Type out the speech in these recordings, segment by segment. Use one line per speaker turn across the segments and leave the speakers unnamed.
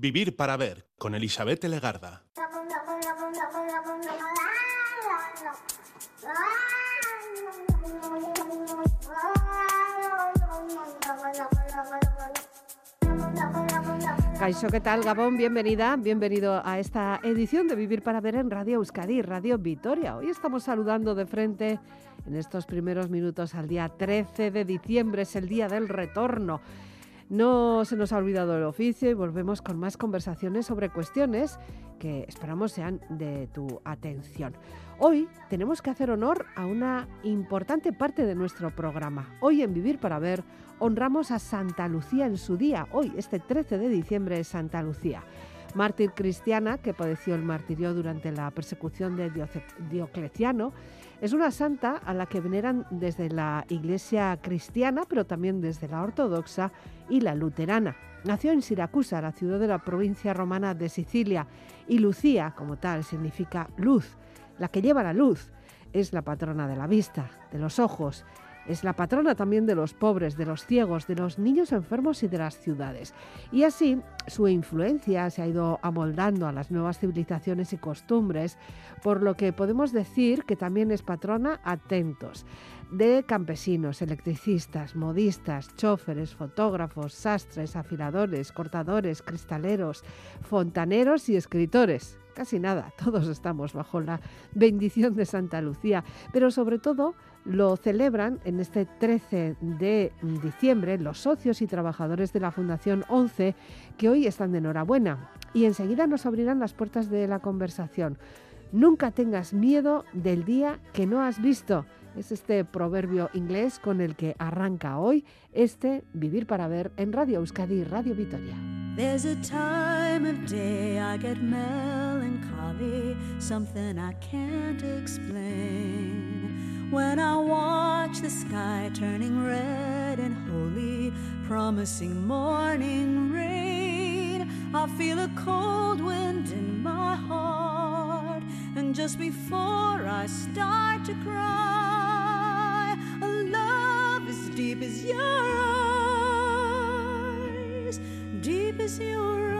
Vivir para ver con Elizabeth Legarda.
Caixo, ¿qué tal, Gabón? Bienvenida, bienvenido a esta edición de Vivir para Ver en Radio Euskadi, Radio Vitoria. Hoy estamos saludando de frente en estos primeros minutos al día 13 de diciembre, es el día del retorno. No se nos ha olvidado el oficio y volvemos con más conversaciones sobre cuestiones que esperamos sean de tu atención. Hoy tenemos que hacer honor a una importante parte de nuestro programa. Hoy en Vivir para Ver honramos a Santa Lucía en su día. Hoy, este 13 de diciembre, es Santa Lucía mártir cristiana que padeció el martirio durante la persecución de Diocleciano. Es una santa a la que veneran desde la iglesia cristiana, pero también desde la ortodoxa y la luterana. Nació en Siracusa, la ciudad de la provincia romana de Sicilia, y Lucía, como tal, significa luz, la que lleva la luz. Es la patrona de la vista, de los ojos es la patrona también de los pobres, de los ciegos, de los niños enfermos y de las ciudades. Y así su influencia se ha ido amoldando a las nuevas civilizaciones y costumbres, por lo que podemos decir que también es patrona atentos de campesinos, electricistas, modistas, choferes, fotógrafos, sastres, afiladores, cortadores, cristaleros, fontaneros y escritores. Casi nada, todos estamos bajo la bendición de Santa Lucía, pero sobre todo lo celebran en este 13 de diciembre los socios y trabajadores de la Fundación 11 que hoy están de enhorabuena y enseguida nos abrirán las puertas de la conversación. Nunca tengas miedo del día que no has visto. Es este proverbio inglés con el que arranca hoy este Vivir para Ver en Radio Euskadi Radio Vitoria. There's a time of day I get melancholy, something I can't explain. When I watch the sky turning red and holy, promising morning rain. I feel a cold wind in my heart, and just before I start to cry, a love as deep as your eyes, deep as your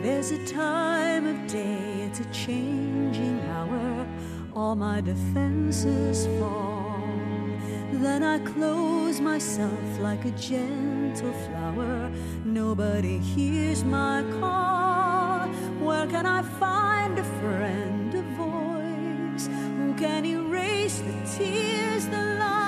There's a time of day, it's a changing hour. All my defenses fall. Then I close myself like a gentle flower. Nobody hears my call. Where can I find a friend, a voice who can erase the tears, the lies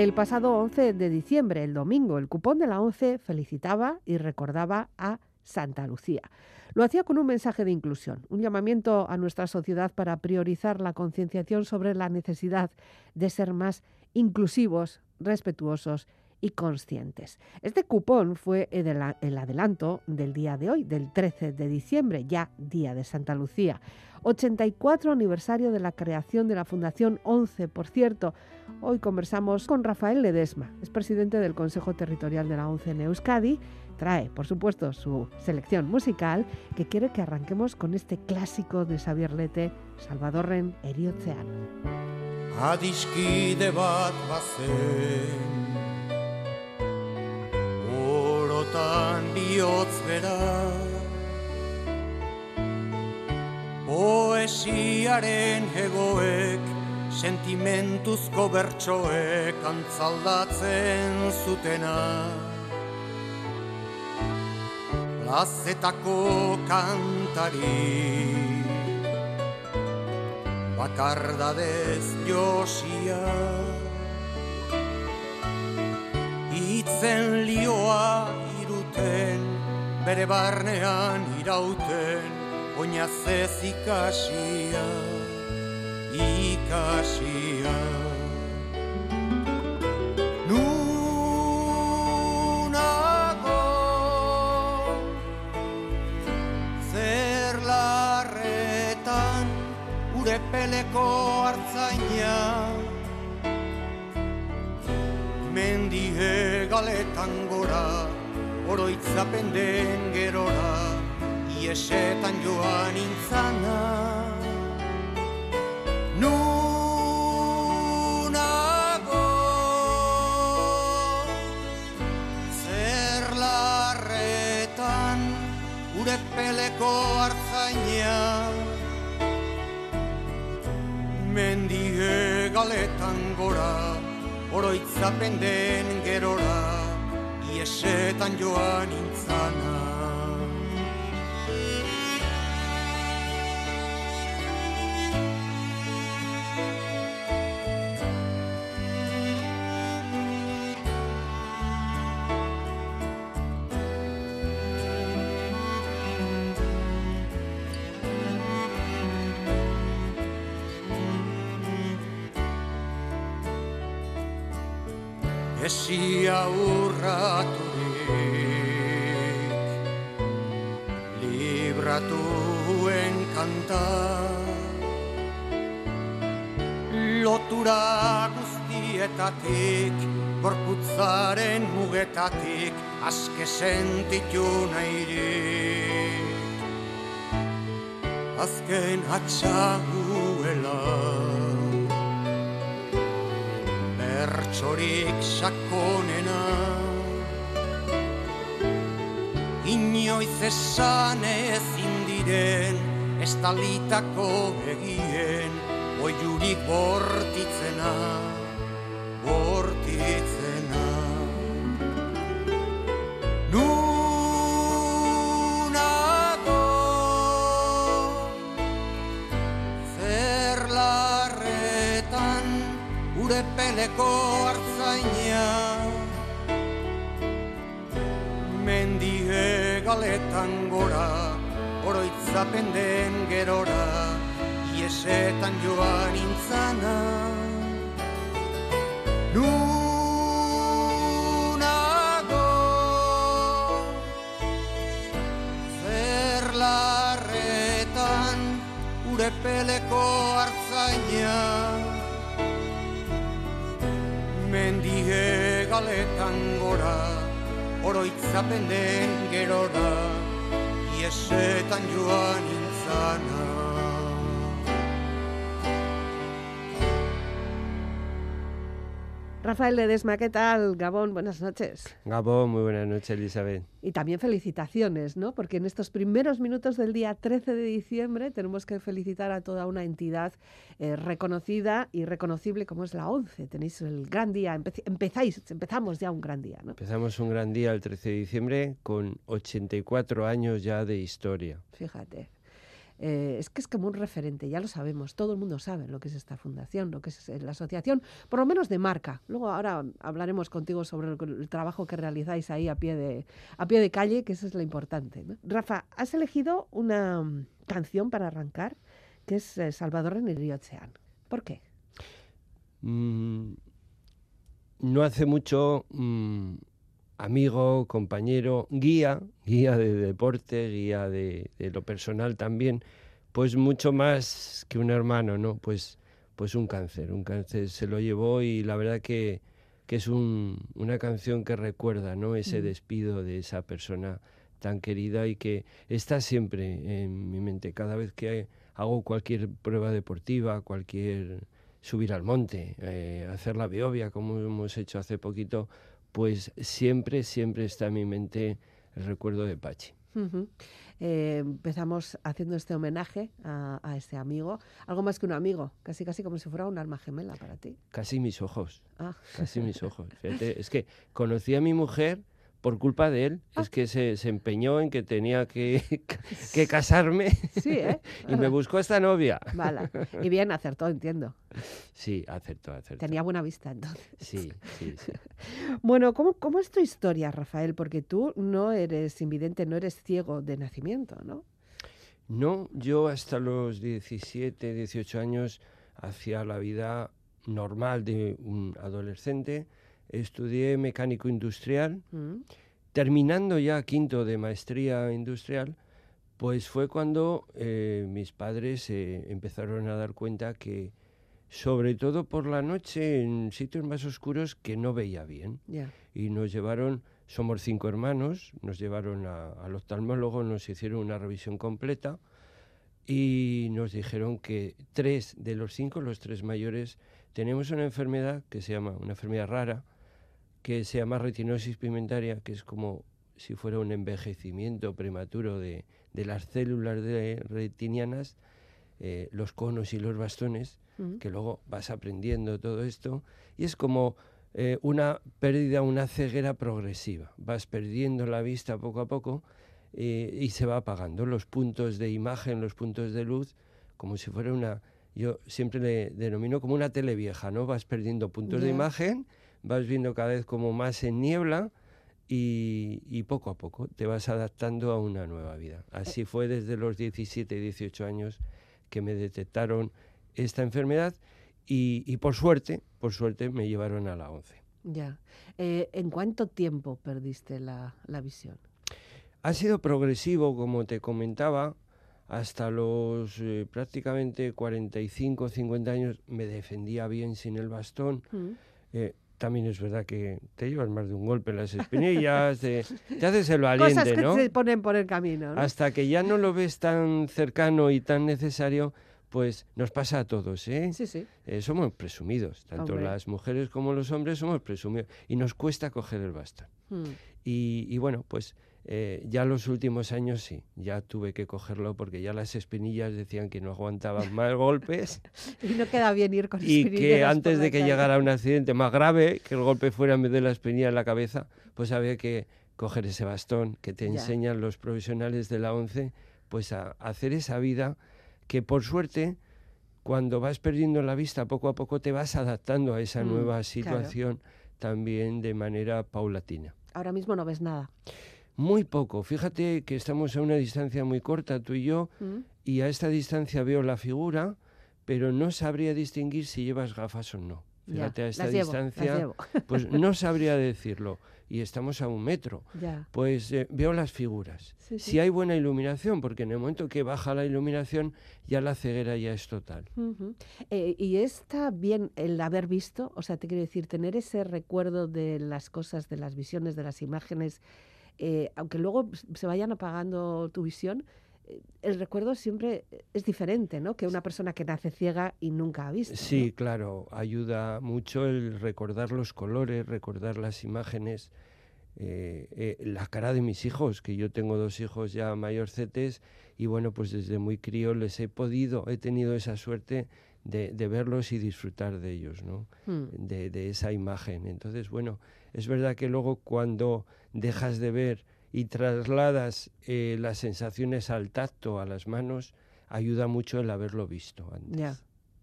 El pasado 11 de diciembre, el domingo, el cupón de la 11 felicitaba y recordaba a Santa Lucía. Lo hacía con un mensaje de inclusión, un llamamiento a nuestra sociedad para priorizar la concienciación sobre la necesidad de ser más inclusivos, respetuosos y conscientes. Este cupón fue el adelanto del día de hoy, del 13 de diciembre, ya día de Santa Lucía. 84 aniversario de la creación de la Fundación 11, por cierto. Hoy conversamos con Rafael Ledesma, es presidente del Consejo Territorial de la 11 en Euskadi. Trae, por supuesto, su selección musical que quiere que arranquemos con este clásico de Xavier Lete, Salvadorren Eriotzean. Adiskide bat
poesiaren egoek, sentimentuzko bertsoek antzaldatzen zutena. Plazetako kantari, bakardadez josia. Itzen lioa iruten, bere barnean irauten, oinazez ikasia, ikasia. Nunago, zer larretan, ure peleko hartzaina, mendie galetan gora, oroitzapen den gerora, iesetan joan intzana. Nunago, ure peleko hartzaina, mendie galetan gora, oroitzapen den gerora, iesetan joan intzana. Esia urraturik Libratuen kanta Lotura guztietatik Gorputzaren mugetatik Aske sentitu nahirik. Azken atxaguela bertsorik sakonena. Inoiz esan ezin diren estalitako egien Oiurik bortitzena, bortitzena tuneleko hartzaina Mendi hegaletan gora Oroitzapen den gerora Iesetan joan intzana Nunago Zerlarretan Urepeleko hartzaina galetan gora, oroitzapen den gerora, iesetan joan intzana.
Rafael Ledesma, ¿qué tal? Gabón, buenas noches.
Gabón, muy buenas noches, Elizabeth.
Y también felicitaciones, ¿no? Porque en estos primeros minutos del día 13 de diciembre tenemos que felicitar a toda una entidad eh, reconocida y reconocible como es la ONCE. Tenéis el gran día, empe empezáis, empezamos ya un gran día, ¿no?
Empezamos un gran día el 13 de diciembre con 84 años ya de historia.
Fíjate. Eh, es que es como un referente, ya lo sabemos, todo el mundo sabe lo que es esta fundación, lo que es la asociación, por lo menos de marca. Luego ahora hablaremos contigo sobre el, trabajo que realizáis ahí a pie de, a pie de calle, que eso es lo importante. Rafa, has elegido una um, canción para arrancar que es eh, Salvador en el río Oceán. ¿Por qué?
Mm, no hace mucho, mm, amigo, compañero, guía, guía de deporte, guía de, de, lo personal también, pues mucho más que un hermano, ¿no? Pues, pues un cáncer, un cáncer se lo llevó y la verdad que, que es un, una canción que recuerda, ¿no? Ese despido de esa persona tan querida y que está siempre en mi mente. Cada vez que hago cualquier prueba deportiva, cualquier subir al monte, eh, hacer la biovia, como hemos hecho hace poquito, pues siempre, siempre está en mi mente el recuerdo de Pachi.
Eh, empezamos haciendo este homenaje a, a este amigo, algo más que un amigo, casi casi como si fuera un alma gemela para ti.
Casi mis ojos,
Ah,
casi mis ojos. Fíjate, es que conocí a mi mujer por culpa de él.
Ah.
Es que se, se empeñó en que tenía que, que casarme
sí, ¿eh?
y me buscó esta novia.
Vale. Y bien, acertó, entiendo.
Sí, acertó, acertó.
Tenía buena vista entonces.
Sí, sí, sí.
Bueno, ¿cómo, ¿cómo es tu historia, Rafael? Porque tú no eres invidente, no eres ciego de nacimiento, ¿no?
No, yo hasta los 17, 18 años hacía la vida normal de un adolescente. Estudié mecánico industrial.
Mm,
Terminando ya quinto de maestría industrial, pues fue cuando eh, mis padres se empezaron a dar cuenta que, sobre todo por la noche, en sitios más oscuros, que no veía bien.
Ya.
Y nos llevaron, somos cinco hermanos, nos llevaron a- al oftalmólogo, nos hicieron una revisión completa y nos dijeron que tres de los cinco, los tres mayores, tenemos una enfermedad que se llama, una enfermedad rara, que se llama retinosis pigmentaria, que es como si fuera un envejecimiento prematuro de, de las células de retinianas, eh, los conos y los bastones,
Mm,
que luego vas aprendiendo todo esto, y es como eh, una pérdida, una ceguera progresiva. Vas perdiendo la vista poco a poco eh, y se va apagando los puntos de imagen, los puntos de luz, como si fuera una... Yo siempre le denomino como una tele vieja, ¿no? Vas perdiendo puntos de imagen, vas viendo cada vez como más en niebla y, y poco a poco te vas adaptando a una nueva vida. Así fue desde los 17, 18 años que me detectaron esta enfermedad y, y por suerte, por suerte me llevaron a la 11.
Ya. Eh, ¿En cuánto tiempo perdiste la, la visión?
Ha sido progresivo, como te comentaba, hasta los eh, prácticamente 45, 50 años me defendía bien sin el bastón.
Mm,
Eh, también es verdad que te llevas más de un golpe en las espinillas, te, te haces el
Cosas
valiente,
que
¿no?
se ponen por el camino, ¿no?
Hasta que ya no lo ves tan cercano y tan necesario, pues nos pasa a todos, ¿eh?
Sí, sí.
Eh, somos presumidos, tanto
Hombre.
las mujeres como los hombres somos presumidos y nos cuesta coger el bastón.
Mm,
Y, y bueno, pues eh, ya los últimos años sí, ya tuve que cogerlo porque ya las espinillas decían que no aguantaban más golpes
Y no queda bien ir con
y que antes de que
calle.
llegara un accidente más grave, que el golpe fuera en vez de la espinilla en la cabeza, pues había que coger ese bastón que te
Ya.
enseñan los profesionales de la ONCE, pues a, hacer esa vida que por suerte cuando vas perdiendo la vista poco a poco te vas adaptando a esa
Mm,
nueva
claro.
situación también de manera paulatina.
Ahora mismo no ves nada.
Muy poco. Fíjate que estamos a una distancia muy corta, tú y yo,
Mm,
y a esta distancia veo la figura, pero no sabría distinguir si llevas gafas o no.
ya,
Fíjate, a esta
las llevo, las
distancia, pues no sabría decirlo. Y estamos a un metro.
Ya.
Pues eh, veo las figuras.
Sí, sí.
Si hay buena iluminación, porque en el momento que baja la iluminación, ya la ceguera ya es total.
Eh, y está bien el haber visto, o sea, te quiero decir, tener ese recuerdo de las cosas, de las visiones, de las imágenes, eh, aunque luego se vayan apagando tu visión, eh, el recuerdo siempre es diferente, ¿no? Que una persona que nace ciega y nunca ha visto. ¿no?
Sí, claro, ayuda mucho el recordar los colores, recordar las imágenes, eh, eh, la cara de mis hijos, que yo tengo dos hijos ya mayorcetes y bueno, pues desde muy crío les he podido, he tenido esa suerte de, de verlos y disfrutar de ellos, ¿no?
Mm,
de, de esa imagen. Entonces, bueno, es verdad que luego cuando dejas de ver y trasladas eh, las sensaciones al tacto, a las manos, ayuda mucho el haberlo visto antes.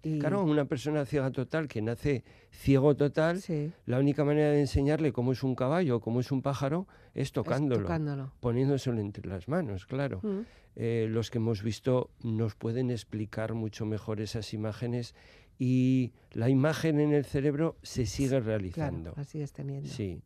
Y-
Claro, una persona ciega total que nace ciego total,
sí,
la única manera de enseñarle cómo es un caballo, cómo es un pájaro, es tocándolo. poniéndoselo entre las manos, claro.
Mm,
Eh, los que hemos visto nos pueden explicar mucho mejor esas imágenes y la imagen en el cerebro se sigue
Claro,
realizando.
las sigues teniendo.
Sí,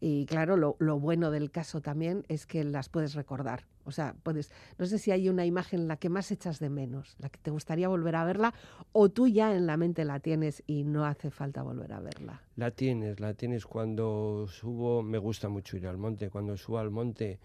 Y claro, lo, lo bueno del caso también es que las puedes recordar. O sea, puedes, no sé si hay una imagen la que más echas de menos, la que te gustaría volver a verla, o tú ya en la mente la tienes y no hace falta volver a verla.
la tienes, la tienes cuando subo, me gusta mucho ir al monte, cuando subo al monte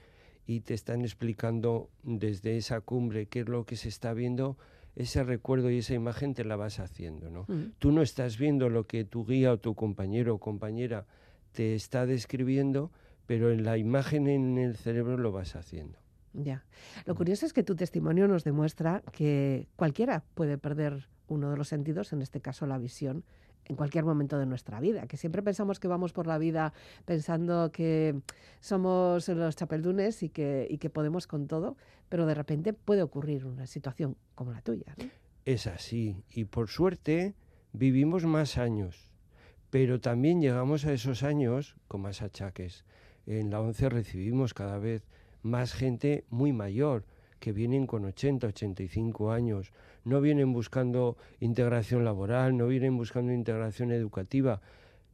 y te están explicando desde esa cumbre qué es lo que se está viendo, ese recuerdo y esa imagen te la vas haciendo, ¿no?
Mm,
Tú no estás viendo lo que tu guía o tu compañero o compañera te está describiendo, pero en la imagen en el cerebro lo vas haciendo.
Ya. Lo curioso es que tu testimonio nos demuestra que cualquiera puede perder uno de los sentidos, en este caso la visión, en cualquier momento de nuestra vida, que siempre pensamos que vamos por la vida pensando que somos los chapeldunes y que, podemos con todo, pero de repente puede ocurrir una situación como la tuya.
Es así, y por suerte vivimos más años, pero también llegamos a esos años con más achaques. En la ONCE recibimos cada vez más gente muy mayor, que vienen con 80, 85 años, no vienen buscando integración laboral, no vienen buscando integración educativa,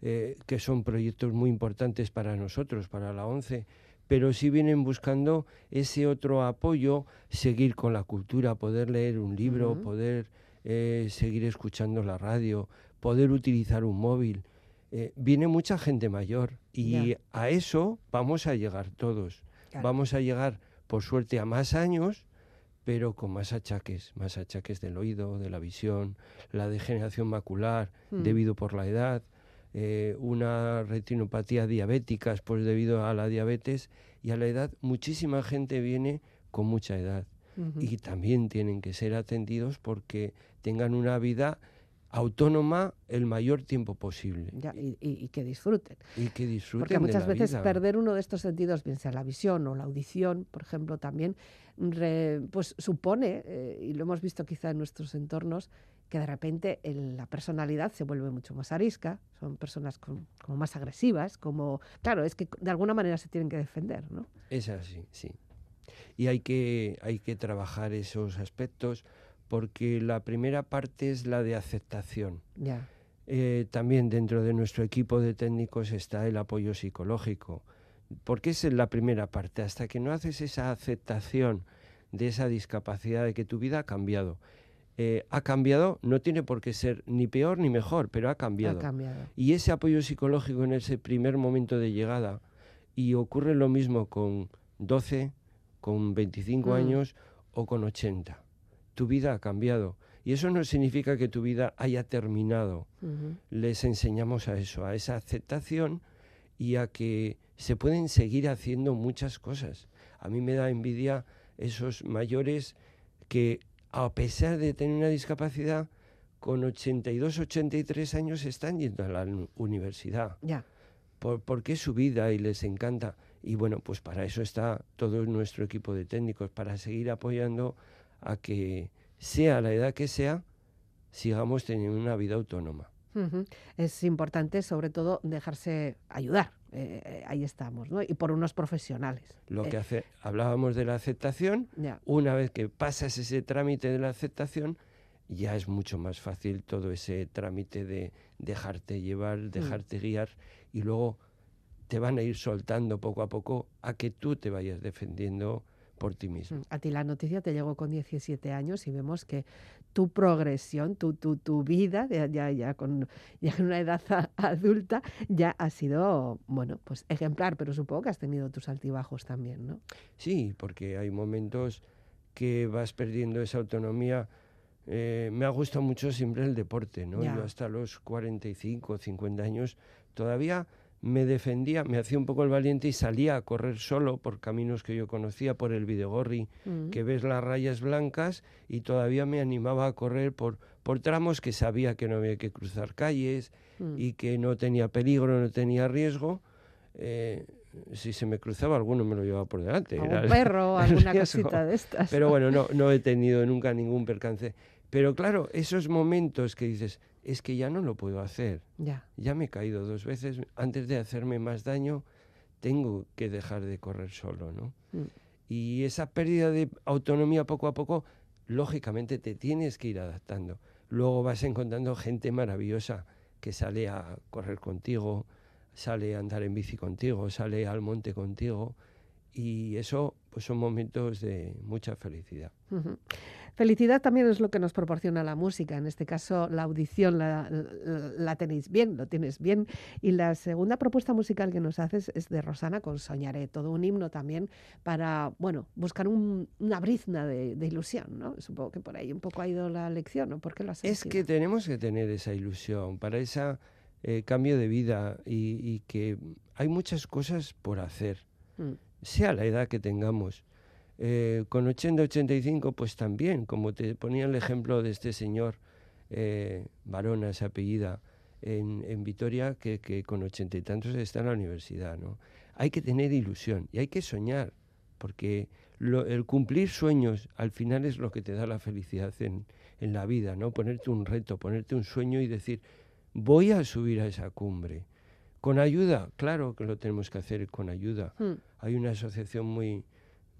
eh, que son proyectos muy importantes para nosotros, para la ONCE, pero sí vienen buscando ese otro apoyo, seguir con la cultura, poder leer un libro, poder eh, seguir escuchando la radio, poder utilizar un móvil. Eh, viene mucha gente mayor y a eso vamos a llegar todos.
Claro.
Vamos a llegar, por suerte, a más años, pero con más achaques, más achaques del oído, de la visión, la degeneración macular
Mm.
debido por la edad, eh, una retinopatía diabética pues debido a la diabetes y a la edad muchísima gente viene con mucha edad y también tienen que ser atendidos porque tengan una vida autónoma el mayor tiempo posible
Ya, y, y- y que disfruten.
y que disfruten
Porque
de
muchas
la
veces
vida.
perder uno de estos sentidos, bien sea la visión o la audición, por ejemplo, también re- pues supone, eh, y lo hemos visto quizá en nuestros entornos, que de repente el- la personalidad se vuelve mucho más arisca, son personas con- como más agresivas, como, claro, es que de alguna manera se tienen que defender, ¿no?
Es así, sí. Y hay que, hay que trabajar esos aspectos porque la primera parte es la de aceptación.
Ya,
Eh, también dentro de nuestro equipo de técnicos está el apoyo psicológico, porque es la primera parte. Hasta que no haces esa aceptación de esa discapacidad, de que tu vida ha cambiado. Eh, ha cambiado, no tiene por qué ser ni peor ni mejor, pero ha
ha
cambiado.
cambiado.
Y ese apoyo psicológico en ese primer momento de llegada, y ocurre lo mismo con 12, con 25
Mm.
años o con 80. Tu vida ha cambiado. Y eso no significa que tu vida haya terminado. Les enseñamos a eso, a esa aceptación y a que se pueden seguir haciendo muchas cosas. A mí me da envidia esos mayores que a pesar de tener una discapacidad, con 82, 83 años están yendo a la universidad,
Ya,
por- porque es su vida y les encanta. Y bueno, pues para eso está todo nuestro equipo de técnicos, para seguir apoyando a que, sea la edad que sea, sigamos teniendo una vida autónoma.
Es importante, sobre todo, dejarse ayudar. Eh, eh, ahí estamos, ¿no? Y por unos profesionales.
Lo
Eh,
que hace, hablábamos de la aceptación, una vez que pasas ese trámite de la aceptación, ya es mucho más fácil todo ese trámite de dejarte llevar,
Mm.
dejarte guiar y luego te van a ir soltando poco a poco a que tú te vayas defendiendo por ti mismo.
Mm, A ti la noticia te llegó con 17 años y vemos que tu progresión, tu, tu, tu vida, ya, ya, ya con ya en una edad a- adulta, ya ha sido, bueno, pues ejemplar, pero supongo que has tenido tus altibajos también, ¿no?
Sí, porque hay momentos que vas perdiendo esa autonomía. Eh, me ha gustado mucho siempre el deporte, ¿no?
Ya.
Yo hasta los 45, 50 años todavía me defendía, me hacía un poco el valiente y salía a correr solo por caminos que yo conocía, por el Videgorri,
Mm,
que ves las rayas blancas y todavía me animaba a correr por, por tramos que sabía que no había que cruzar calles
mm.
y que no tenía peligro, no tenía riesgo. Eh, si se me cruzaba alguno me lo llevaba por delante. Era
un
el-
perro,
el
alguna
riesgo.
cosita de estas.
Pero bueno, no, no he tenido nunca ningún percance. Pero claro, esos momentos que dices, es que ya no lo puedo hacer.
Ya,
Ya me he caído dos veces. Antes de hacerme más daño, tengo que dejar de correr solo, ¿no?
Mm.
Y esa pérdida de autonomía poco a poco, lógicamente te tienes que ir adaptando. Luego vas encontrando gente maravillosa que sale a correr contigo, sale a andar en bici contigo, sale al monte contigo. Y eso pues son momentos de mucha felicidad.
Felicidad también es lo que nos proporciona la música. En este caso, la audición la, la- la tenéis bien, lo tienes bien. Y la segunda propuesta musical que nos haces es de Rosana con Soñaré, todo un himno también para, bueno, buscar un- una brizna de, de ilusión, ¿no? Supongo que por ahí un poco ha ido la lección, ¿no? ¿Por qué lo has
Es que tenemos que tener esa ilusión para ese cambio de vida y, y que hay muchas cosas por hacer,
Mm,
sea la edad que tengamos. Eh, con 80, 85, pues también, como te ponía el ejemplo de este señor, eh, Varona, esa apellida, en, en Vitoria, que, que, con ochenta y tantos está en la universidad, ¿no? Hay que tener ilusión y hay que soñar, porque el cumplir sueños al final es lo que te da la felicidad en, en la vida, ¿no? Ponerte un reto, ponerte un sueño y decir, voy a subir a esa cumbre. Con ayuda, claro que lo tenemos que hacer con ayuda. Hmm. Hay una asociación muy,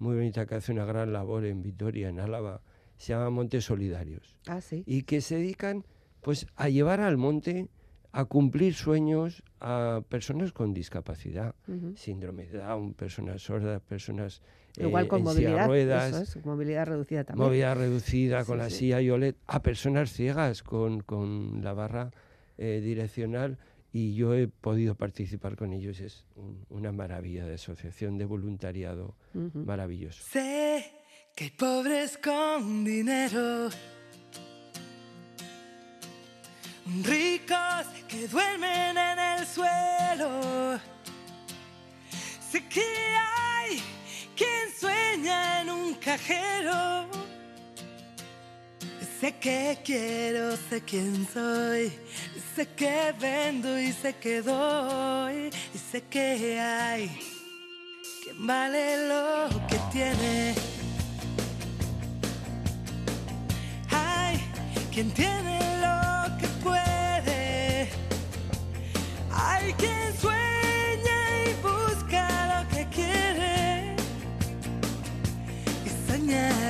muy bonita que hace una gran labor en Vitoria, en Álava, se llama Montes Solidarios.
Ah, sí.
Y que se dedican pues a llevar al monte a cumplir sueños a personas con discapacidad, síndrome de Down, personas sordas, personas
Igual con movilidad, ruedas, movilidad reducida también.
Movilidad reducida con la silla y OLED, a personas ciegas con, con la barra eh, direccional y yo he podido participar con ellos. Es una maravilla de asociación de voluntariado maravilloso.
Sé que hay pobres con dinero, ricos que duermen en el suelo. Sé que hay quien sueña en un cajero. Sé que quiero, sé quién soy, sé que vendo y sé que doy y sé que hay quien vale lo que tiene. Hay quien tiene lo que puede. Hay quien sueña y busca lo que quiere y soñar.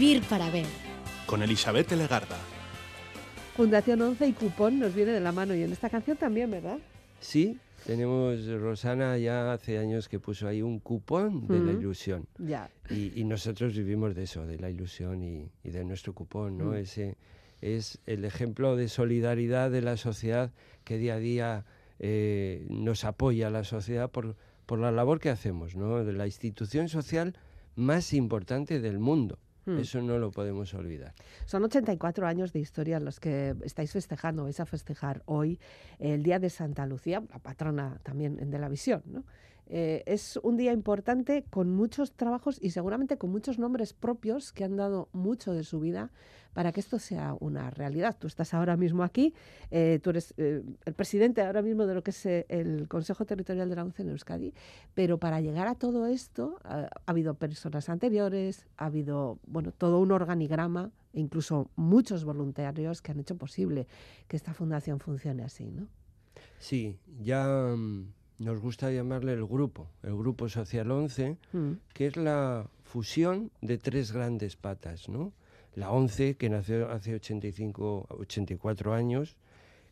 Vivir para ver.
Con Elizabeth Legarda.
Fundación 11 y Cupón nos viene de la mano y en esta canción también, ¿verdad?
Sí, tenemos Rosana ya hace años que puso ahí un cupón de la ilusión.
Ya.
Y, y nosotros vivimos de eso, de la ilusión y, y de nuestro cupón, ¿no?
Mm.
Ese es el ejemplo de solidaridad de la sociedad que día a día eh, nos apoya la sociedad por, por la labor que hacemos, ¿no? De la institución social más importante del mundo.
Mm.
Eso no lo podemos olvidar.
Son 84 años de historia los que estáis festejando, vais a festejar hoy el Día de Santa Lucía, la patrona también de la visión. ¿no? Eh, es un día importante con muchos trabajos y seguramente con muchos nombres propios que han dado mucho de su vida para que esto sea una realidad. Tú estás ahora mismo aquí, eh, tú eres eh, el presidente ahora mismo de lo que es el Consejo Territorial de la ONCE en Euskadi, pero para llegar a todo esto ha, ha habido personas anteriores, ha habido bueno todo un organigrama e incluso muchos voluntarios que han hecho posible que esta fundación funcione así, ¿no?
Sí, ya mm, nos gusta llamarle el grupo, el Grupo Social 11,
Mm,
que es la fusión de tres grandes patas, ¿no? La 11, que nació hace 85, 84 años,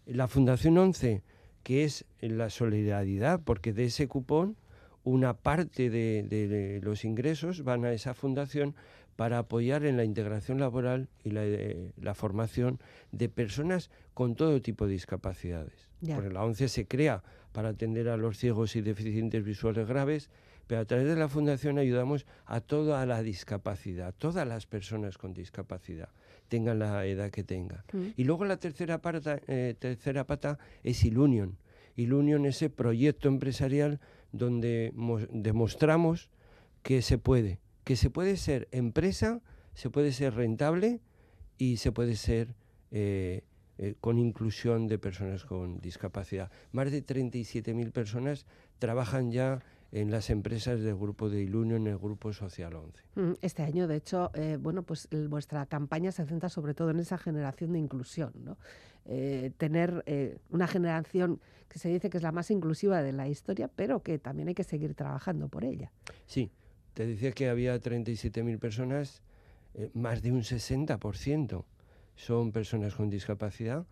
la Fundación 11, que es la solidaridad, porque de ese cupón una parte de, de los ingresos van a esa fundación para apoyar en la integración laboral y la, eh, la formación de personas con todo tipo de discapacidades.
Ya.
Porque la 11 se crea para atender a los ciegos y deficientes visuales graves, pero a través de la fundación ayudamos a toda la discapacidad, todas las personas con discapacidad, tengan la edad que tengan.
mm.
Y luego la tercera pata, eh, tercera pata es Ilunion. Ilunion es ese proyecto empresarial donde mos- demostramos que se puede, que se puede ser empresa, se puede ser rentable y se puede ser eh, eh, con inclusión de personas con discapacidad. Más de 37.000 personas trabajan ya en las empresas del grupo de Ilunion, el grupo Social 11.
Mm, Este año, de hecho, eh, bueno, pues vuestra campaña se centra sobre todo en esa generación de inclusión, ¿no? Eh, tener eh, una generación que se dice que es la más inclusiva de la historia, pero que también hay que seguir trabajando por ella.
Sí, te decía que había 37.000 personas, eh, más de un 60% son personas con discapacidad.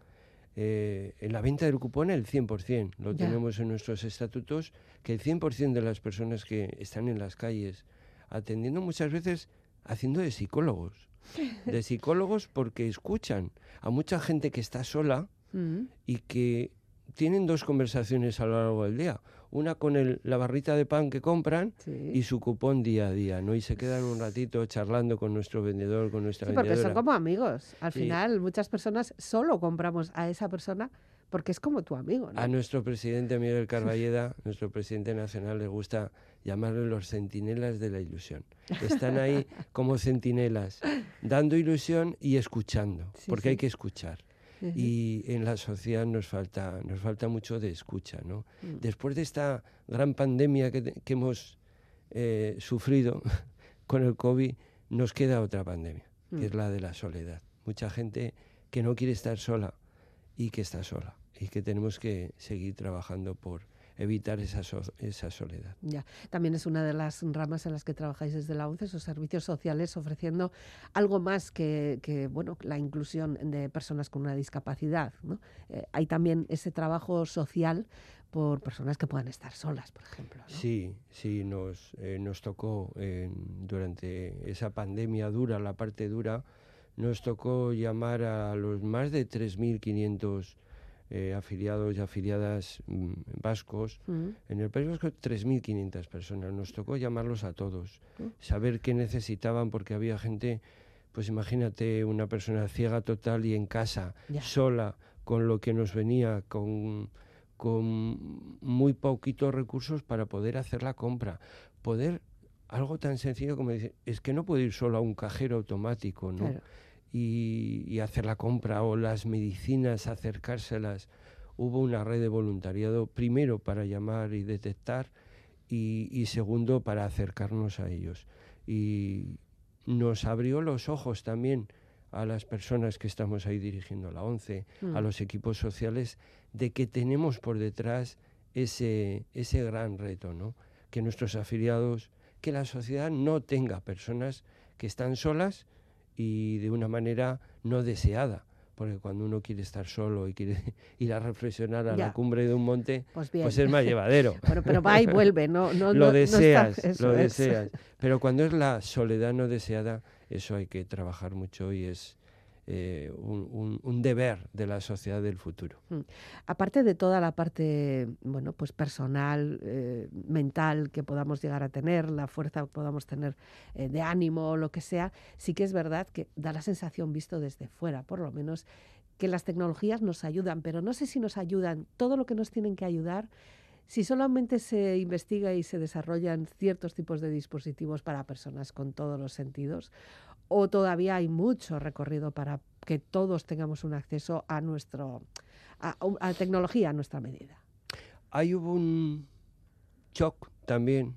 Eh, en la venta del cupón el 100%, lo
Ya.
tenemos en nuestros estatutos, que el 100% de las personas que están en las calles atendiendo muchas veces haciendo de psicólogos. De psicólogos porque escuchan a mucha gente que está sola
Mm,
y que tienen dos conversaciones a lo largo del día. Una con el- la barrita de pan que compran
sí.
y su cupón día a día, ¿no? Y se quedan un ratito charlando con nuestro vendedor, con nuestra
Sí, porque son
vendedora.
como amigos. Al
Sí.
final, muchas personas solo compramos a esa persona porque es como tu amigo, ¿no?
A nuestro presidente Miguel Carballeda, nuestro presidente nacional, le gusta llamarle los centinelas de la ilusión. Están ahí como centinelas, dando ilusión y escuchando, porque hay que escuchar.
Ujú.
Y en la sociedad nos falta, nos falta mucho de escucha, ¿no?
Mm.
Después de esta gran pandemia que, que hemos eh, sufrido con el COVID, nos queda otra pandemia,
Mm.
que es la de la soledad. Mucha gente que no quiere estar sola y que está sola y que tenemos que seguir trabajando por evitar esa, so- esa soledad.
Ya, también es una de las ramas en las que trabajáis desde la ONCE, esos servicios sociales ofreciendo algo más que, que, bueno, la inclusión de personas con una discapacidad. ¿no? Eh, hay también ese trabajo social por personas que puedan estar solas, por ejemplo. ¿no?
Sí, sí, nos, eh, nos tocó durante esa pandemia dura, la parte dura, nos tocó llamar a los más de 3.500 eh, afiliados y afiliadas mm, vascos.
Mm,
En el País Vasco 3.500 personas. Nos tocó llamarlos a todos,
Mm.
saber qué necesitaban, porque había gente, pues imagínate una persona ciega total y en casa, sola, con lo que nos venía, con, con muy poquitos recursos para poder hacer la compra. Poder, algo tan sencillo como decir, es que no puedo ir solo a un cajero automático, ¿no?
claro.
Y, y hacer la compra o las medicinas, acercárselas. Hubo una red de voluntariado, primero para llamar y detectar y, y segundo para acercarnos a ellos. Y nos abrió los ojos también a las personas que estamos ahí dirigiendo la ONCE, a
Mm.
los equipos sociales, de que tenemos por detrás ese, ese gran reto, ¿no? Que nuestros afiliados, que la sociedad no tenga personas que están solas y de una manera no deseada porque cuando uno quiere estar solo y quiere ir a reflexionar a
Ya.
la cumbre de un monte,
Pues
pues es más llevadero.
Bueno, pero va y vuelve, ¿no? no
lo
no-
deseas,
eso
lo
es.
deseas. Pero cuando es la soledad no deseada, eso hay que trabajar mucho y es eh, un, deber de la sociedad del futuro.
Aparte de toda la parte, bueno, pues personal, eh, mental que podamos llegar a tener, la fuerza que podamos tener eh, de ánimo o lo que sea, sí que es verdad que da la sensación, visto desde fuera, por lo menos, que las tecnologías nos ayudan, pero no sé si nos ayudan todo lo que nos tienen que ayudar. Si solamente se investiga y se desarrollan ciertos tipos de dispositivos para personas con todos los sentidos, o todavía hay mucho recorrido para que todos tengamos un acceso a nuestro a, a tecnología a nuestra medida.
Ahí hubo un shock también.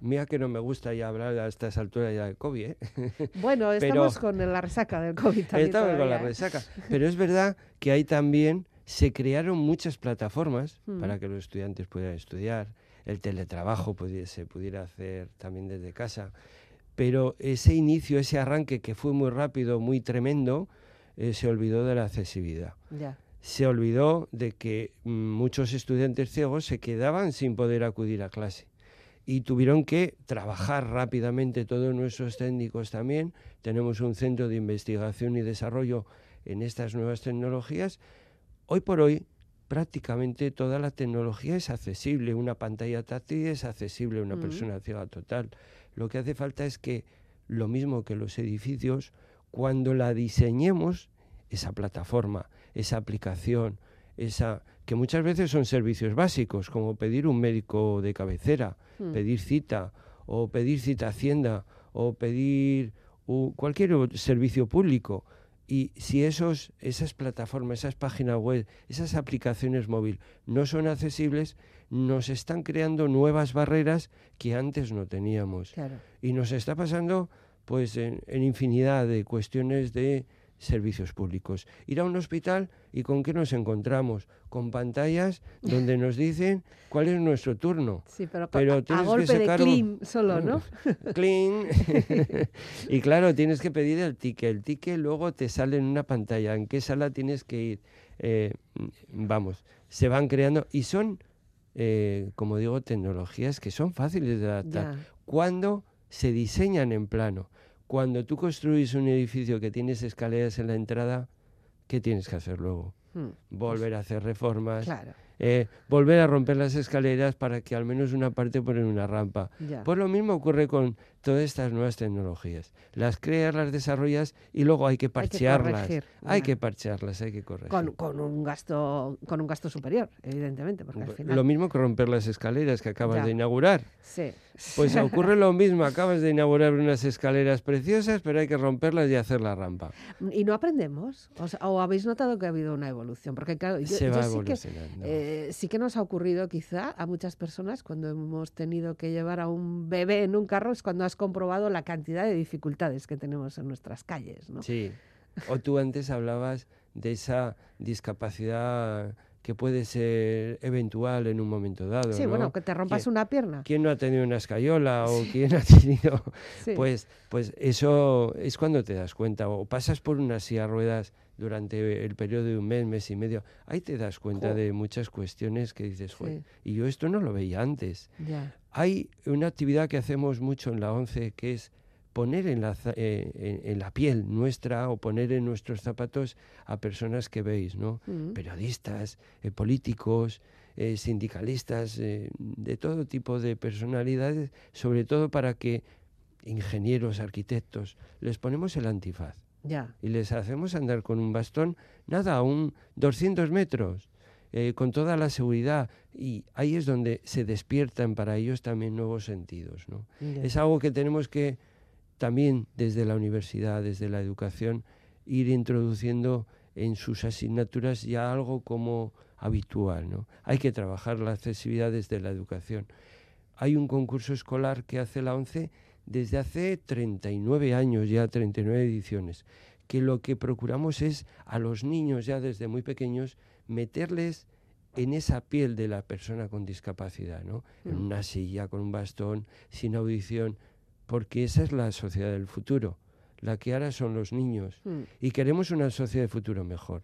Mira que no me gusta ya hablar a estas alturas ya de COVID, ¿eh?
Bueno,
Pero-
estamos con la resaca del COVID también
Estamos con la
¿eh?
resaca. Pero es verdad que ahí también se crearon muchas plataformas
Mm.
para que los estudiantes pudieran estudiar, el teletrabajo se pudiera hacer también desde casa. Pero ese inicio, ese arranque que fue muy rápido, muy tremendo, eh, se olvidó de la accesibilidad.
Ya,
Se olvidó de que mm, muchos estudiantes ciegos se quedaban sin poder acudir a clase y tuvieron que trabajar rápidamente todos nuestros técnicos también. Tenemos un centro de investigación y desarrollo en estas nuevas tecnologías. Hoy por hoy prácticamente toda la tecnología es accesible. Una pantalla táctil es accesible a una
Mm.
persona ciega total. Lo que hace falta es que lo mismo que los edificios, cuando la diseñemos, esa plataforma, esa aplicación, esa que muchas veces son servicios básicos, como pedir un médico de cabecera,
Mm.
pedir cita, o pedir cita a Hacienda, o pedir u- cualquier servicio público. Y si esos, esas plataformas, esas páginas web, esas aplicaciones móvil no son accesibles, nos están creando nuevas barreras que antes no teníamos.
claro.
Y nos está pasando pues en, en infinidad de cuestiones de servicios públicos. Ir a un hospital y con qué nos encontramos? Con pantallas donde nos dicen cuál es nuestro turno.
Sí, pero,
Pero
a- a,
tienes que
golpe de
sacar un-
clean solo, ¿no?
Clean. y claro, tienes que pedir el ticket. El ticket luego te sale en una pantalla. ¿En qué sala tienes que ir? Eh, vamos, se van creando y son, eh, como digo, tecnologías que son fáciles de adaptar.
Ya.
Cuando se diseñan en plano. Cuando tú construís un edificio que tienes escaleras en la entrada, ¿qué tienes que hacer luego?
Mm,
Volver a hacer reformas,
Claro,
eh, volver a romper las escaleras para que al menos una parte ponen una rampa.
ya.
Pues lo mismo ocurre con todas estas nuevas tecnologías. Las creas, las desarrollas y luego hay que
Hay que
parchearlas.
corregir,
Hay que parchearlas, hay que corregir.
con, con un gasto con un gasto superior, evidentemente, porque al final
Lo mismo que romper las escaleras que acabas
Ya.
de inaugurar.
sí.
Pues ocurre lo mismo, acabas de inaugurar unas escaleras preciosas, pero hay que romperlas y hacer la rampa.
y no aprendemos, o, sea, ¿o habéis notado que ha habido una evolución, porque claro, yo,
Se
yo
va
sí que
evolucionando.
Eh, sí que nos ha ocurrido quizá a muchas personas cuando hemos tenido que llevar a un bebé en un carro es cuando has comprobado la cantidad de dificultades que tenemos en nuestras calles, ¿no?
Sí. O tú antes hablabas de esa discapacidad que puede ser eventual en un momento dado.
Sí,
¿no?
bueno, que te rompas
¿Quién-
una pierna.
¿Quién no ha tenido una escayola o quién ha tenido
Sí.
Pues, pues eso es cuando te das cuenta, o pasas por una silla ruedas durante el periodo de un mes, mes y medio, ahí te das cuenta
Jo.
de muchas cuestiones que dices, "Joder,
Sí.
y yo esto no lo veía antes.
Ya.
Hay una actividad que hacemos mucho en la ONCE que es poner en la, eh, en, en la piel nuestra o poner en nuestros zapatos a personas que veis, ¿no?
Mm.
periodistas, eh, políticos, eh, sindicalistas, eh, de todo tipo de personalidades, sobre todo para que ingenieros, arquitectos, les ponemos el antifaz
Ya.
y les hacemos andar con un bastón, nada, a un 200 metros, eh, con toda la seguridad. Y ahí es donde se despiertan para ellos también nuevos sentidos. ¿no? Es algo que tenemos que también desde la universidad, desde la educación, ir introduciendo en sus asignaturas ya algo como habitual. ¿no? Hay que trabajar la accesibilidad desde la educación. Hay un concurso escolar que hace la ONCE desde hace 39 años, ya 39 ediciones, que lo que procuramos es a los niños ya desde muy pequeños meterles en esa piel de la persona con discapacidad, ¿no? En
Mm.
una silla, con un bastón, sin audición, porque esa es la sociedad del futuro. la que ahora son los niños.
Mm.
Y queremos una sociedad de futuro mejor.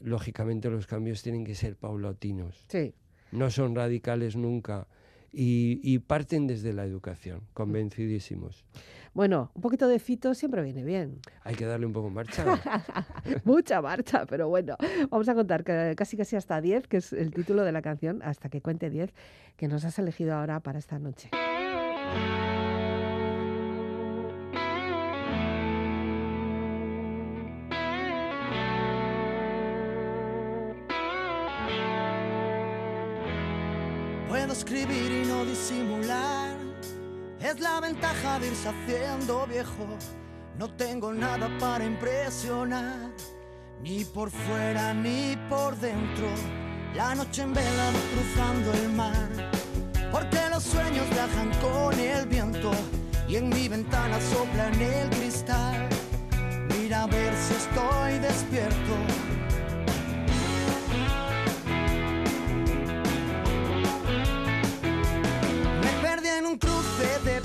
Lógicamente los cambios tienen que ser paulatinos,
Sí.
no son radicales nunca. Y, y parten desde la educación, convencidísimos.
Bueno, un poquito de fito siempre viene bien.
Hay que darle un poco marcha.
Mucha marcha, pero bueno, vamos a contar que casi casi hasta 10, que es el título de la canción, hasta que cuente 10, que nos has elegido ahora para esta noche.
Escribir y no disimular. Es la ventaja de irse haciendo viejo. No tengo nada para impresionar, ni por fuera ni por dentro. La noche en vela cruzando el mar, porque los sueños viajan con el viento y en mi ventana sopla en el cristal. Mira a ver si estoy despierto. Un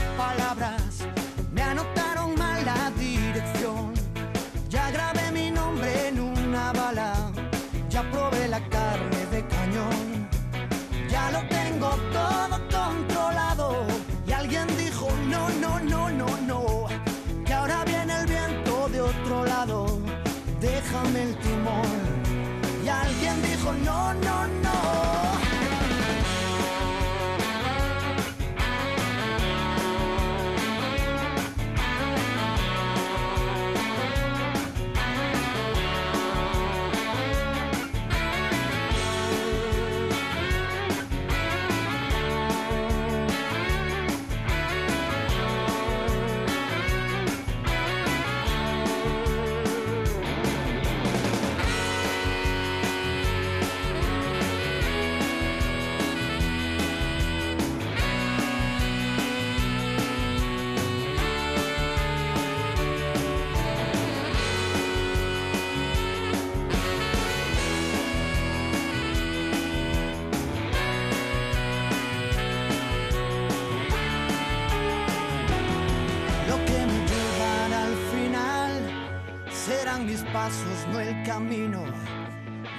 pasos, no el camino.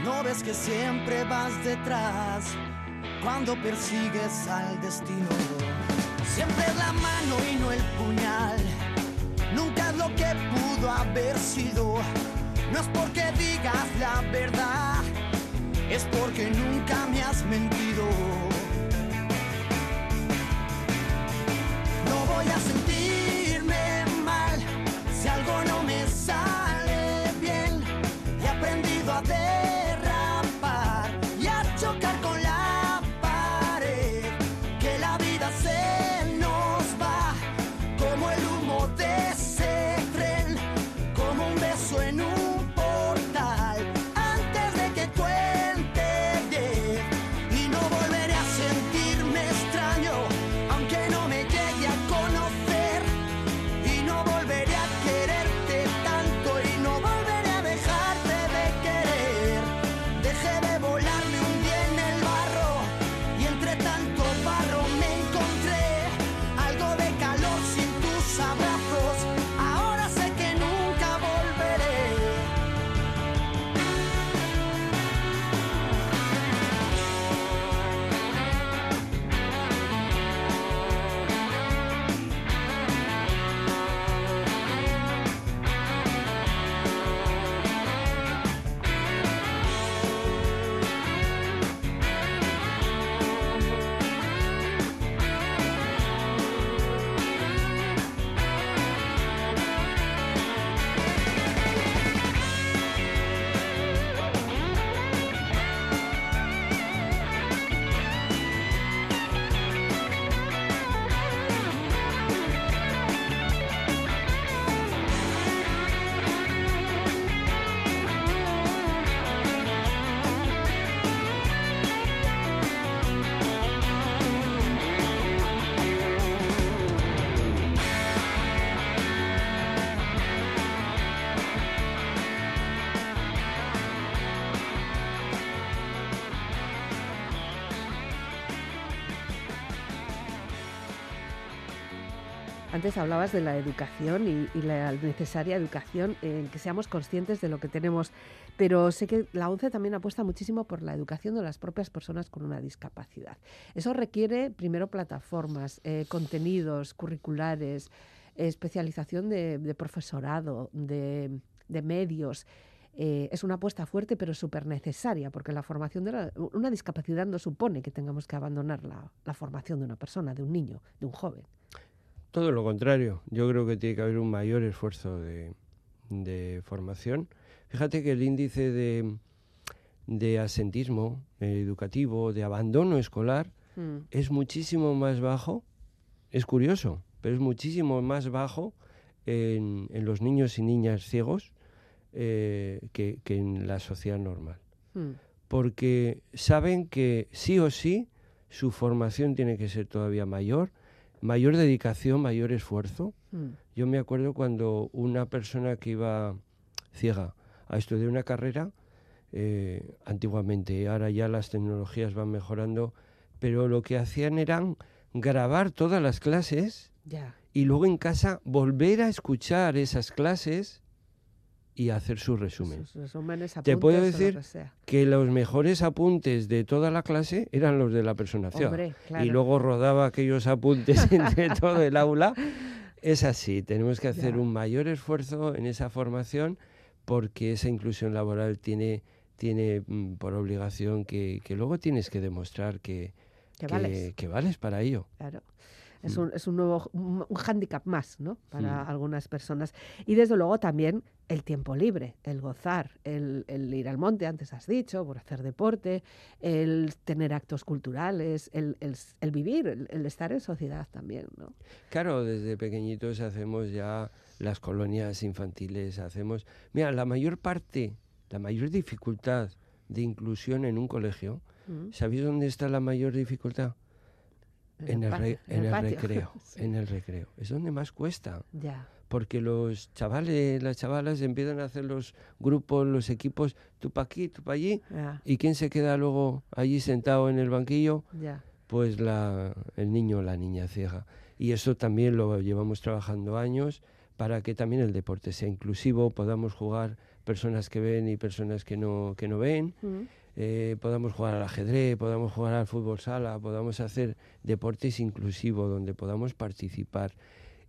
No ves que siempre vas detrás cuando persigues al destino. Siempre es la mano y no el puñal. Nunca es lo que pudo haber sido. No es porque digas la verdad, es porque nunca me has mentido. Antes
hablabas de la educación y, la necesaria educación en que seamos conscientes de lo que tenemos, pero sé que la ONCE también apuesta muchísimo por la educación de las propias personas con una discapacidad. Eso requiere primero plataformas, eh, contenidos curriculares, especialización de, de profesorado, de, medios. Eh, es una apuesta fuerte pero súper necesaria porque la formación de la- una discapacidad no supone que tengamos que abandonar la formación de una persona, de un niño, de un joven.
Todo lo contrario. Yo creo que tiene que haber un mayor esfuerzo de, de formación. Fíjate que el índice de, de asentismo eh, educativo, de abandono escolar,
Mm,
es muchísimo más bajo. Es curioso, pero es muchísimo más bajo en, en los niños y niñas ciegos eh, que, que en la sociedad normal.
mm,
Porque saben que sí o sí su formación tiene que ser todavía mayor, mayor dedicación, mayor esfuerzo.
mm.
Yo me acuerdo cuando una persona que iba ciega a estudiar una carrera, eh, antiguamente, ahora ya las tecnologías van mejorando, pero lo que hacían eran grabar todas las clases y luego en casa volver a escuchar esas clases y hacer su resumen.
Sus resúmenes,
Te puedo
lo
decir
que sea.
Que los mejores apuntes de toda la clase eran los de la persona ciega.
Hombre, claro.
Y luego rodaba aquellos apuntes entre todo el aula. Es así, tenemos que hacer
Ya.
un mayor esfuerzo en esa formación porque esa inclusión laboral tiene, tiene mm, por obligación que, que luego tienes que demostrar que,
Que
que-
vales.
que vales para ello.
Claro. Es
Mm.
un, es un nuevo un, un hándicap más, ¿no? Para algunas personas. Y desde luego también el tiempo libre, el gozar, el, el ir al monte, antes has dicho, por hacer deporte, el tener actos culturales, el, el el vivir, el, el estar en sociedad también, ¿no?
Claro, desde pequeñitos hacemos ya las colonias infantiles, hacemos... Mira, la mayor parte, la mayor dificultad de inclusión en un colegio,
Mm.
¿sabéis dónde está la mayor dificultad? En el, re- en el
patio.
recreo,
Sí.
en el recreo. Es donde más cuesta,
Ya.
porque los chavales, las chavalas empiezan a hacer los grupos, los equipos, tú pa' aquí, tú pa' allí,
Ya,
¿y quién se queda luego allí sentado en el banquillo?
ya.
Pues la, el niño o la niña ciega. Y eso también lo llevamos trabajando años para que también el deporte sea inclusivo, podamos jugar personas que ven y personas que no, que no ven,
Mm.
Eh, podamos jugar al ajedrez, podamos jugar al fútbol sala, podamos hacer deportes inclusivos donde podamos participar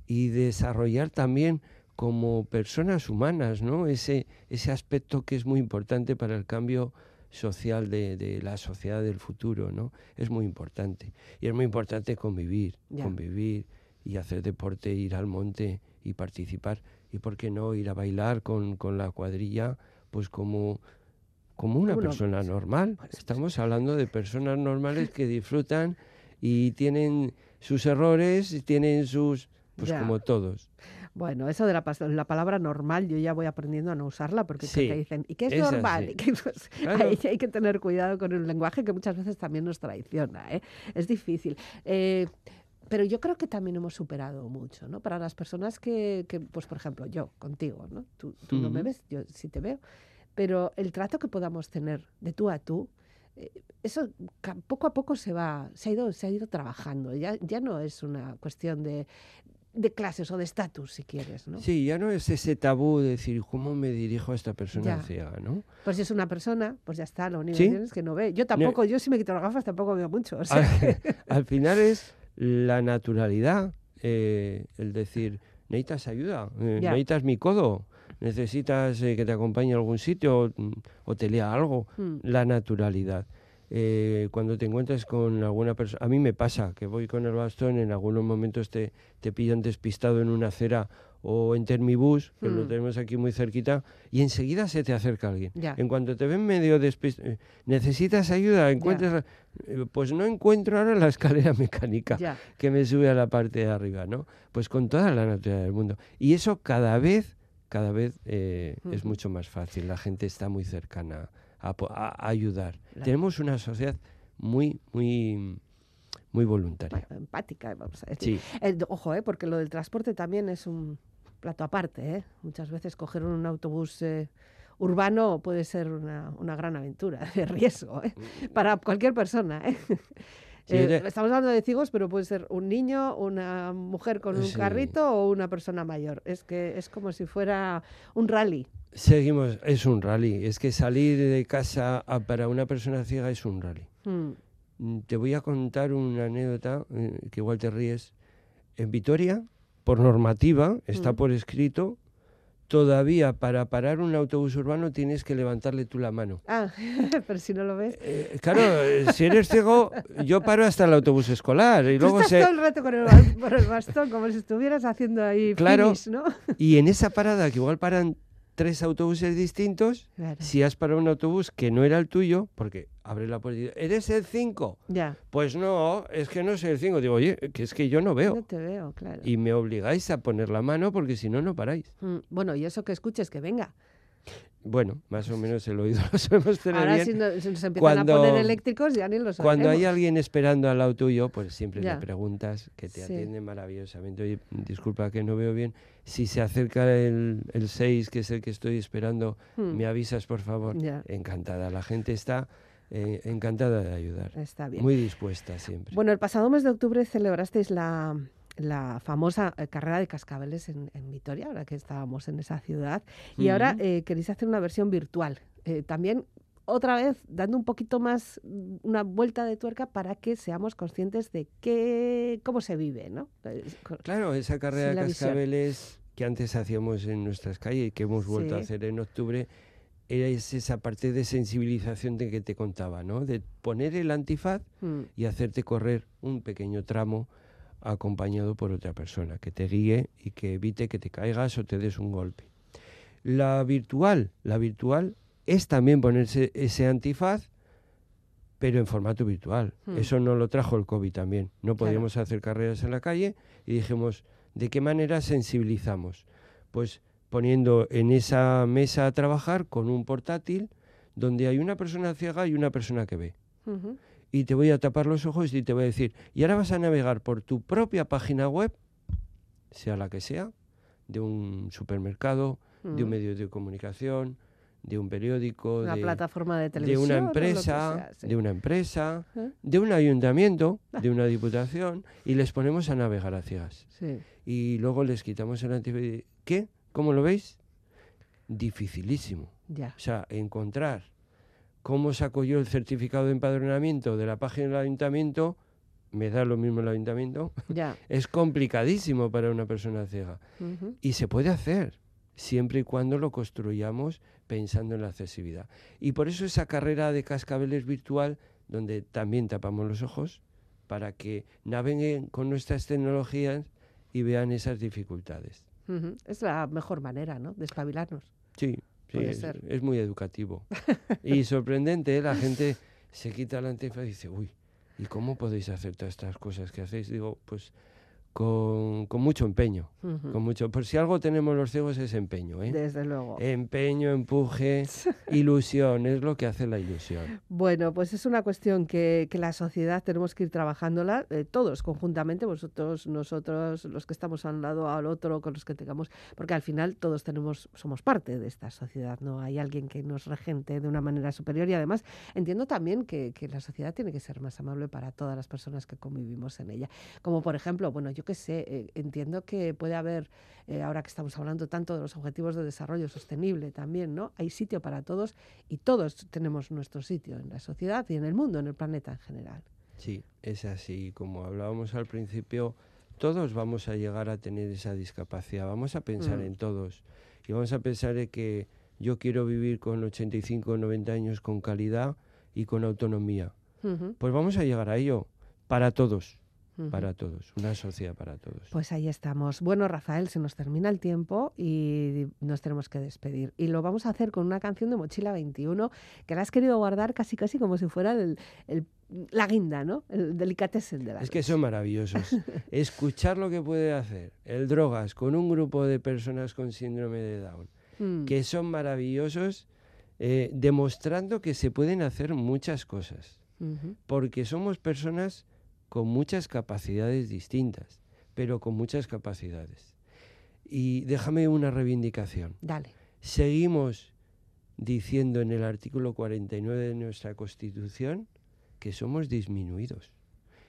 y desarrollar también como personas humanas, ¿no? Ese, ese aspecto que es muy importante para el cambio social de, de la sociedad del futuro, ¿no? Es muy importante. Y es muy importante convivir,
Ya.
convivir y hacer deporte, ir al monte y participar. Y por qué no ir a bailar con, con la cuadrilla, pues como, como una persona normal. Estamos hablando de personas normales que disfrutan y tienen sus errores y tienen sus, pues
Ya.
como todos.
Bueno, eso de la, la palabra normal yo ya voy aprendiendo a no usarla porque
Sí,
te dicen, ¿y qué es,
es
normal? ¿Y pues,
Claro.
ahí hay que tener cuidado con el lenguaje que muchas veces también nos traiciona. ¿eh? Es difícil. Eh, pero yo creo que también hemos superado mucho, ¿no? Para las personas que, que, pues por ejemplo, yo contigo, ¿no? Tú, tú no me ves, yo sí te veo. Pero el trato que podamos tener de tú a tú, eh, eso poco a poco se va, se ha ido, se ha ido trabajando. Ya, ya no es una cuestión de, de clases o de estatus, si quieres, ¿no?
Sí, ya no es ese tabú de decir cómo me dirijo a esta persona
Ya.
ciega, ¿no?
Pues si es una persona, pues ya está, lo único
Sí.
que tienes es que no ve. Yo tampoco, yo si me quito las gafas tampoco veo mucho. o sea,
al, al final es la naturalidad, eh, el decir, necesitas ayuda, eh, necesitas mi codo, necesitas eh, que te acompañe a algún sitio o te lea algo,
mm,
la naturalidad. Eh, cuando te encuentras con alguna persona, a mí me pasa que voy con el bastón, en algunos momentos te, te pillan despistado en una acera o en Termibus, que lo
Mm.
tenemos aquí muy cerquita, y enseguida se te acerca alguien.
Ya.
En cuanto te ven medio despistado, ¿necesitas ayuda? ¿Encuentras? Eh, Pues no encuentro ahora la escalera mecánica
ya.
que me sube a la parte de arriba, ¿no? Pues con toda la naturaleza del mundo. Y eso cada vez, cada vez eh, es mucho más fácil. La gente está muy cercana a, po- a- a ayudar.
Claro.
Tenemos una sociedad muy, muy, muy voluntaria.
Empática, vamos a decir.
Sí,
Eh, ojo, eh, porque lo del transporte también es un plato aparte. ¿eh? Muchas veces coger un autobús eh, urbano puede ser una, una gran aventura de riesgo ¿eh? para cualquier persona. ¿Eh? Estamos hablando de ciegos, pero puede ser un niño, una mujer con un
Sí.
carrito o una persona mayor. Es que es como si fuera un rally.
Seguimos, es un rally. Es que salir de casa a- para una persona ciega es un rally.
Mm,
Mm, Te voy a contar una anécdota eh, que igual te ríes. En Vitoria, por normativa, está
Mm.
por escrito, todavía para parar un autobús urbano tienes que levantarle tú la mano.
Ah, pero si no lo ves.
Eh, claro, si eres ciego, yo paro hasta el autobús escolar y
Tú
luego
estás
se...
todo el rato con el, con el bastón, como si estuvieras haciendo ahí
Claro.
finish, ¿no?
Y en esa parada, que igual paran tres autobuses distintos,
Claro.
si has parado un autobús que no era el tuyo, porque abre la puerta y dice, ¿eres el 5?
Ya,
Pues no, es que no soy el 5. Digo, oye, que es que yo no
no
veo.
te veo, claro.
Y me obligáis a poner la mano porque si no, no paráis.
Mm, Bueno, y eso que escuches, que venga.
Bueno, más o menos el oído lo sabemos tener
Ahora
bien.
si, no- si nos empiezan
Cuando-
a poner eléctricos ya ni los
Cuando hay alguien esperando al lado tuyo, pues siempre
Ya.
le preguntas, que te
Sí.
atiende maravillosamente. Oye, disculpa que no veo bien. Si se acerca el, el 6, que es el que estoy esperando,
Mm,
me avisas, por favor.
Ya.
Encantada. La gente está eh, encantada de ayudar.
Está bien.
Muy dispuesta siempre.
Bueno, el pasado mes de octubre celebrasteis la, la famosa eh, carrera de cascabeles en, en Vitoria, ahora que estábamos en esa ciudad. Y ahora eh, queréis hacer una versión virtual. Eh, también, otra vez, dando un poquito más, una vuelta de tuerca para que seamos conscientes de qué, cómo se vive, ¿no?
Claro, esa carrera
Sí,
de
visión.
cascabeles que antes hacíamos en nuestras calles y que hemos vuelto a hacer en octubre, es esa parte de sensibilización de que te contaba, ¿no? De poner el antifaz
Mm,
y hacerte correr un pequeño tramo acompañado por otra persona que te guíe y que evite que te caigas o te des un golpe. La virtual, la virtual es también ponerse ese antifaz, pero en formato virtual.
Hmm.
Eso no lo trajo el COVID también. No
Claro.
podíamos hacer carreras en la calle y dijimos, ¿de qué manera sensibilizamos? Pues poniendo en esa mesa a trabajar con un portátil donde hay una persona ciega y una persona que ve y te voy a tapar los ojos y te voy a decir, y ahora vas a navegar por tu propia página web, sea la que sea, de un supermercado, de un medio de comunicación, de un periódico,
Una
de,
plataforma de
de
televisión.
una
lo que
empresa,
sea, sí.
de una empresa,
¿Eh?
de un ayuntamiento, de una diputación, y les ponemos a navegar a ciegas.
Sí.
Y luego les quitamos el y- ¿Qué? ¿Cómo lo veis? Dificilísimo.
Ya.
O sea, encontrar cómo saco yo el certificado de empadronamiento de la página del ayuntamiento, me da lo mismo el ayuntamiento,
Ya.
es complicadísimo para una persona ciega. Y se puede hacer, siempre y cuando lo construyamos pensando en la accesibilidad. Y por eso esa carrera de cascabeles virtual, donde también tapamos los ojos, para que naveguen con nuestras tecnologías y vean esas dificultades.
Es la mejor manera, ¿no? De espabilarnos.
Sí, sí,
Puede
es,
ser.
es muy educativo. y sorprendente, ¿eh? la gente se quita la antifaz y dice, uy, ¿y cómo podéis hacer todas estas cosas que hacéis? Digo, pues con, con mucho empeño,
Ujú.
con mucho. Por si algo tenemos los ciegos es empeño, ¿eh?
Desde luego.
Empeño, empuje, ilusión, es lo que hace la ilusión.
Bueno, pues es una cuestión que, que la sociedad tenemos que ir trabajándola eh, todos conjuntamente, vosotros, nosotros, los que estamos al lado al otro, con los que tengamos, porque al final todos tenemos, somos parte de esta sociedad, no hay alguien que nos regente de una manera superior y además entiendo también que, que la sociedad tiene que ser más amable para todas las personas que convivimos en ella. Como por ejemplo, bueno, yo qué sé, eh, entiendo que puede haber, eh, ahora que estamos hablando tanto de los objetivos de desarrollo sostenible también, ¿no? Hay sitio para todos y todos tenemos nuestro sitio en la sociedad y en el mundo, en el planeta en general.
Sí, es así. Como hablábamos al principio, todos vamos a llegar a tener esa discapacidad. Vamos a pensar
Mm.
en todos. Y vamos a pensar en que yo quiero vivir con 85 o 90 años con calidad y con autonomía. Pues vamos a llegar a ello. Para todos. Para todos. Una sociedad para todos.
Pues ahí estamos. Bueno, Rafael, se nos termina el tiempo y nos tenemos que despedir. Y lo vamos a hacer con una canción de Mochila 21 que la has querido guardar casi casi como si fuera el, el- la guinda, ¿no? El delicatessen de la
Es que son maravillosos. Escuchar lo que puede hacer el drogas con un grupo de personas con síndrome de Down,
Mm,
que son maravillosos, eh, demostrando que se pueden hacer muchas cosas, porque somos personas con muchas capacidades distintas, pero con muchas capacidades. Y déjame una reivindicación.
Dale.
Seguimos diciendo en el artículo 49 de nuestra Constitución que somos disminuidos.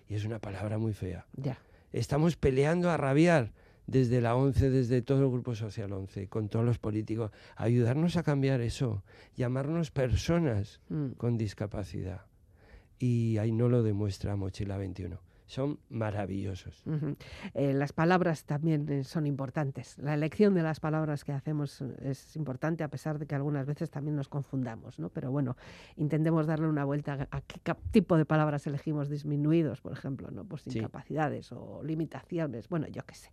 Y es una palabra muy fea.
Ya.
Estamos peleando a rabiar desde la ONCE, desde todo el Grupo Social 11, con todos los políticos, ayudarnos a cambiar eso, llamarnos personas
Mm.
con discapacidad. Y ahí no lo demuestra Mochila 21. Son maravillosos.
Ujú. Eh, las palabras también eh, son importantes. La elección de las palabras que hacemos eh, es importante, a pesar de que algunas veces también nos confundamos, ¿no? Pero bueno, intentemos darle una vuelta a, qué tipo de palabras elegimos disminuidos, por ejemplo, ¿no? Pues
Sí.
incapacidades o limitaciones, bueno, yo qué sé.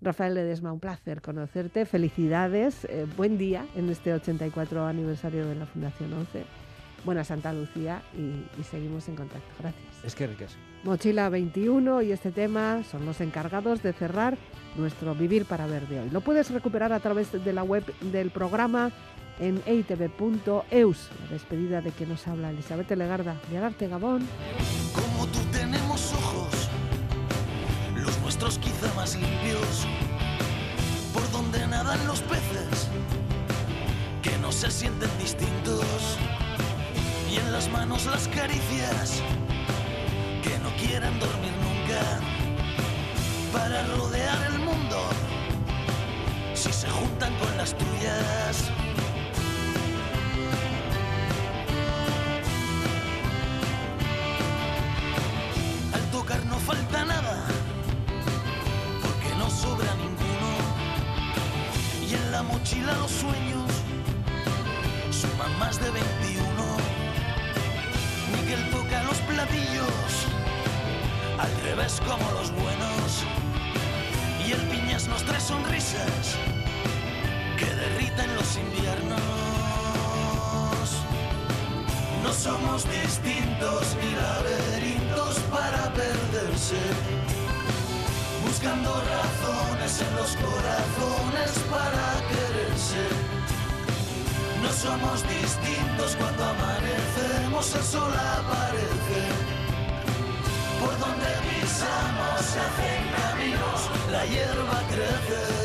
Rafael Ledesma, un placer conocerte. Felicidades, eh, buen día en este 84 aniversario de la Fundación 11. Buena Santa Lucía y, y seguimos en contacto. Gracias.
Es que ricas.
Mochila 21 y este tema son los encargados de cerrar nuestro Vivir para Ver de hoy. Lo puedes recuperar a través de la web del programa en eitv.eus. La despedida de que nos habla Elizabeth Legarda de Gabón.
Como tú tenemos ojos, los nuestros quizá más limpios, por donde nadan los peces, que no se sienten distintos, y en las manos las caricias, que no quieren dormir nunca, para rodear el mundo, si se juntan con las tuyas. Al tocar no falta nada, porque no sobra ninguno. Y en la mochila los sueños suman más de 21. Platillos, al revés como los buenos. Y el piñas nos trae sonrisas que derriten los inviernos. No somos distintos ni laberintos para perderse. Buscando razones en los corazones para quererse. No somos distintos cuando amanecemos, el sol aparece. Por donde pisamos se hacen caminos, la hierba crece.